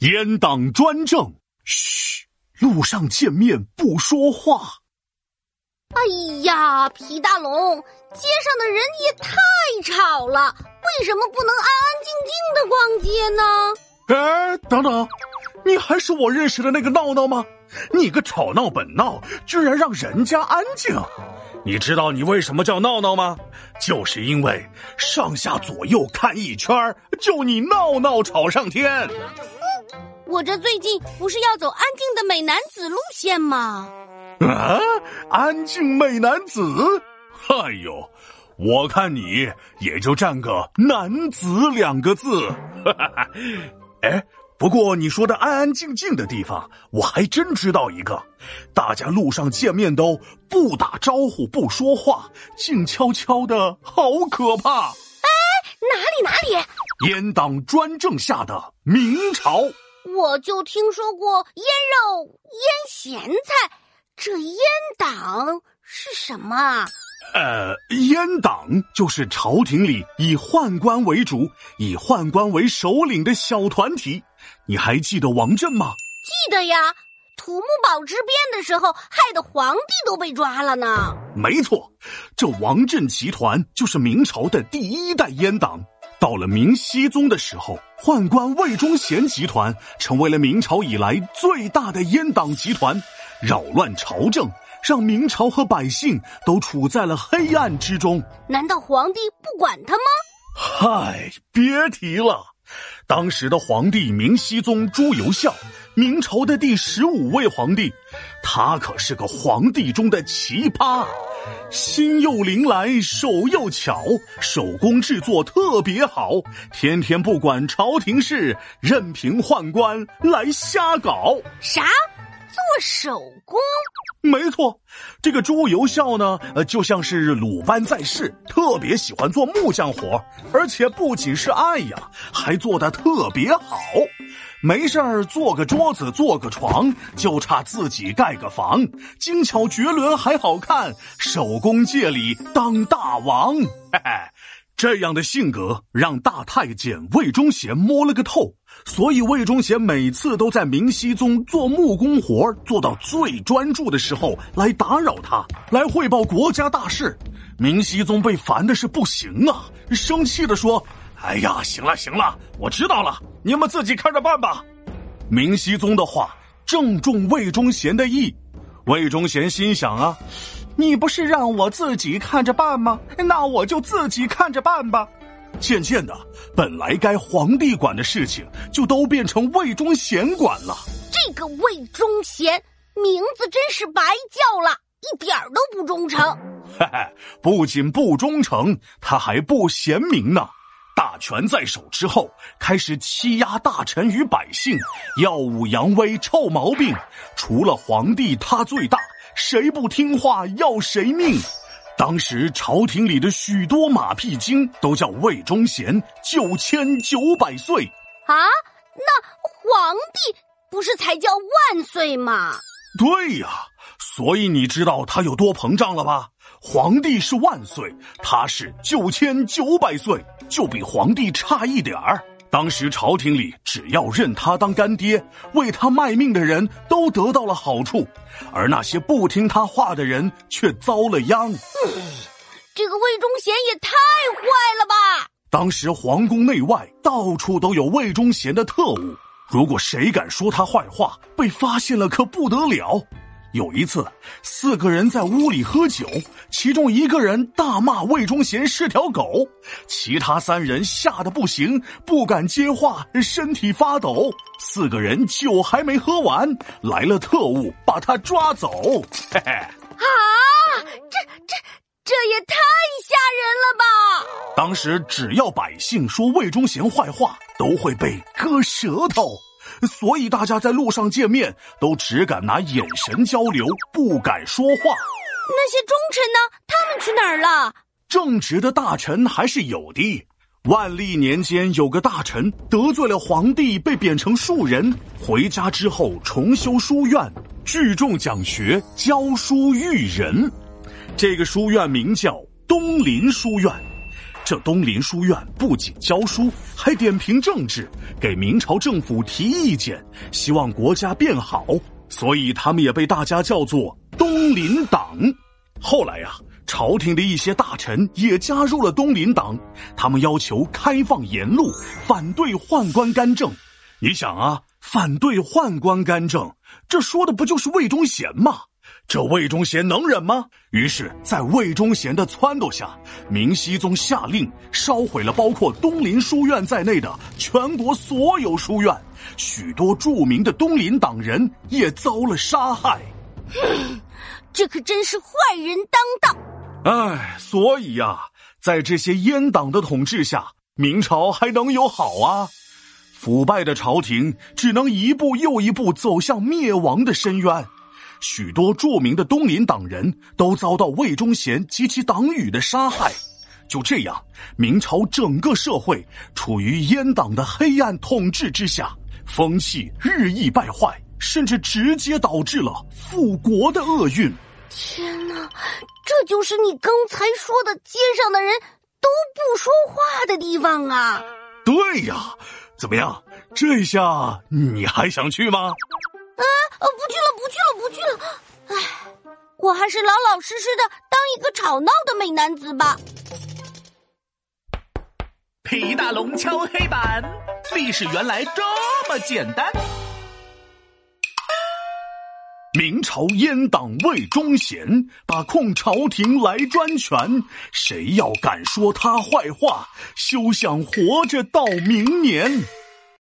阉党专政，嘘，路上见面不说话。哎呀，皮大龙，街上的人也太吵了，为什么不能安安静静的逛街呢？哎，等等，你还是我认识的那个闹闹吗？你个吵闹本闹，居然让人家安静！你知道你为什么叫闹闹吗？就是因为上下左右看一圈就你闹闹吵上天。我这最近不是要走安静的美男子路线吗？啊，安静美男子，哎呦，我看你也就占个男子两个字。哈哈哈。哎，不过你说的安安静静的地方，我还真知道一个。大家路上见面都不打招呼、不说话，静悄悄的，好可怕。哎，哪里哪里？阉党专政下的明朝。我就听说过腌肉、腌咸菜，这阉党是什么？呃，阉党就是朝廷里以宦官为主、以宦官为首领的小团体。你还记得王振吗？记得呀，土木堡之变的时候，害得皇帝都被抓了呢。没错，这王振集团就是明朝的第一代阉党。到了明熹宗的时候，宦官魏忠贤集团成为了明朝以来最大的阉党集团，扰乱朝政，让明朝和百姓都处在了黑暗之中。难道皇帝不管他吗？嗨，别提了。当时的皇帝明熹宗朱由校，明朝的第十五位皇帝，他可是个皇帝中的奇葩，心又灵来，手又巧，手工制作特别好，天天不管朝廷事，任凭宦官来瞎搞。啥？做手工？没错，这个朱由校呢，呃，就像是鲁班在世，特别喜欢做木匠活，而且不仅是爱呀，还做得特别好。没事儿做个桌子，做个床，就差自己盖个房，精巧绝伦还好看，手工界里当大王。嘿 嘿。这样的性格让大太监魏忠贤摸了个透，所以魏忠贤每次都在明熹宗做木工活做到最专注的时候来打扰他，来汇报国家大事。明熹宗被烦的是不行啊，生气的说：“哎呀，行了行了，我知道了，你们自己看着办吧。”明熹宗的话正中魏忠贤的意，魏忠贤心想啊。你不是让我自己看着办吗？那我就自己看着办吧。渐渐的，本来该皇帝管的事情，就都变成魏忠贤管了。这个魏忠贤名字真是白叫了，一点都不忠诚。嘿嘿，不仅不忠诚，他还不贤明呢。大权在手之后，开始欺压大臣与百姓，耀武扬威，臭毛病。除了皇帝，他最大。谁不听话要谁命？当时朝廷里的许多马屁精都叫魏忠贤九千九百岁啊！那皇帝不是才叫万岁吗？对呀，所以你知道他有多膨胀了吧？皇帝是万岁，他是九千九百岁，就比皇帝差一点儿。当时朝廷里，只要认他当干爹、为他卖命的人都得到了好处，而那些不听他话的人却遭了殃。这个魏忠贤也太坏了吧！当时皇宫内外到处都有魏忠贤的特务，如果谁敢说他坏话，被发现了可不得了。有一次，四个人在屋里喝酒，其中一个人大骂魏忠贤是条狗，其他三人吓得不行，不敢接话，身体发抖。四个人酒还没喝完，来了特务把他抓走。嘿嘿，啊，这这这也太吓人了吧！当时只要百姓说魏忠贤坏话，都会被割舌头。所以大家在路上见面都只敢拿眼神交流，不敢说话。那些忠臣呢？他们去哪儿了？正直的大臣还是有的。万历年间有个大臣得罪了皇帝，被贬成庶人。回家之后重修书院，聚众讲学，教书育人。这个书院名叫东林书院。这东林书院不仅教书，还点评政治，给明朝政府提意见，希望国家变好，所以他们也被大家叫做东林党。后来呀，朝廷的一些大臣也加入了东林党，他们要求开放言路，反对宦官干政。你想啊，反对宦官干政，这说的不就是魏忠贤吗？这魏忠贤能忍吗？于是，在魏忠贤的撺掇下，明熹宗下令烧毁了包括东林书院在内的全国所有书院，许多著名的东林党人也遭了杀害。这可真是坏人当道！哎，所以呀，在这些阉党的统治下，明朝还能有好啊？腐败的朝廷只能一步又一步走向灭亡的深渊。许多著名的东林党人都遭到魏忠贤及其党羽的杀害，就这样，明朝整个社会处于阉党的黑暗统治之下，风气日益败坏，甚至直接导致了复国的厄运。天哪，这就是你刚才说的街上的人都不说话的地方啊！对呀，怎么样？这下你还想去吗？啊，不去了，不去了，不去了！唉，我还是老老实实的当一个吵闹的美男子吧。皮大龙敲黑板，历史原来这么简单。明朝阉党魏忠贤把控朝廷来专权，谁要敢说他坏话，休想活着到明年。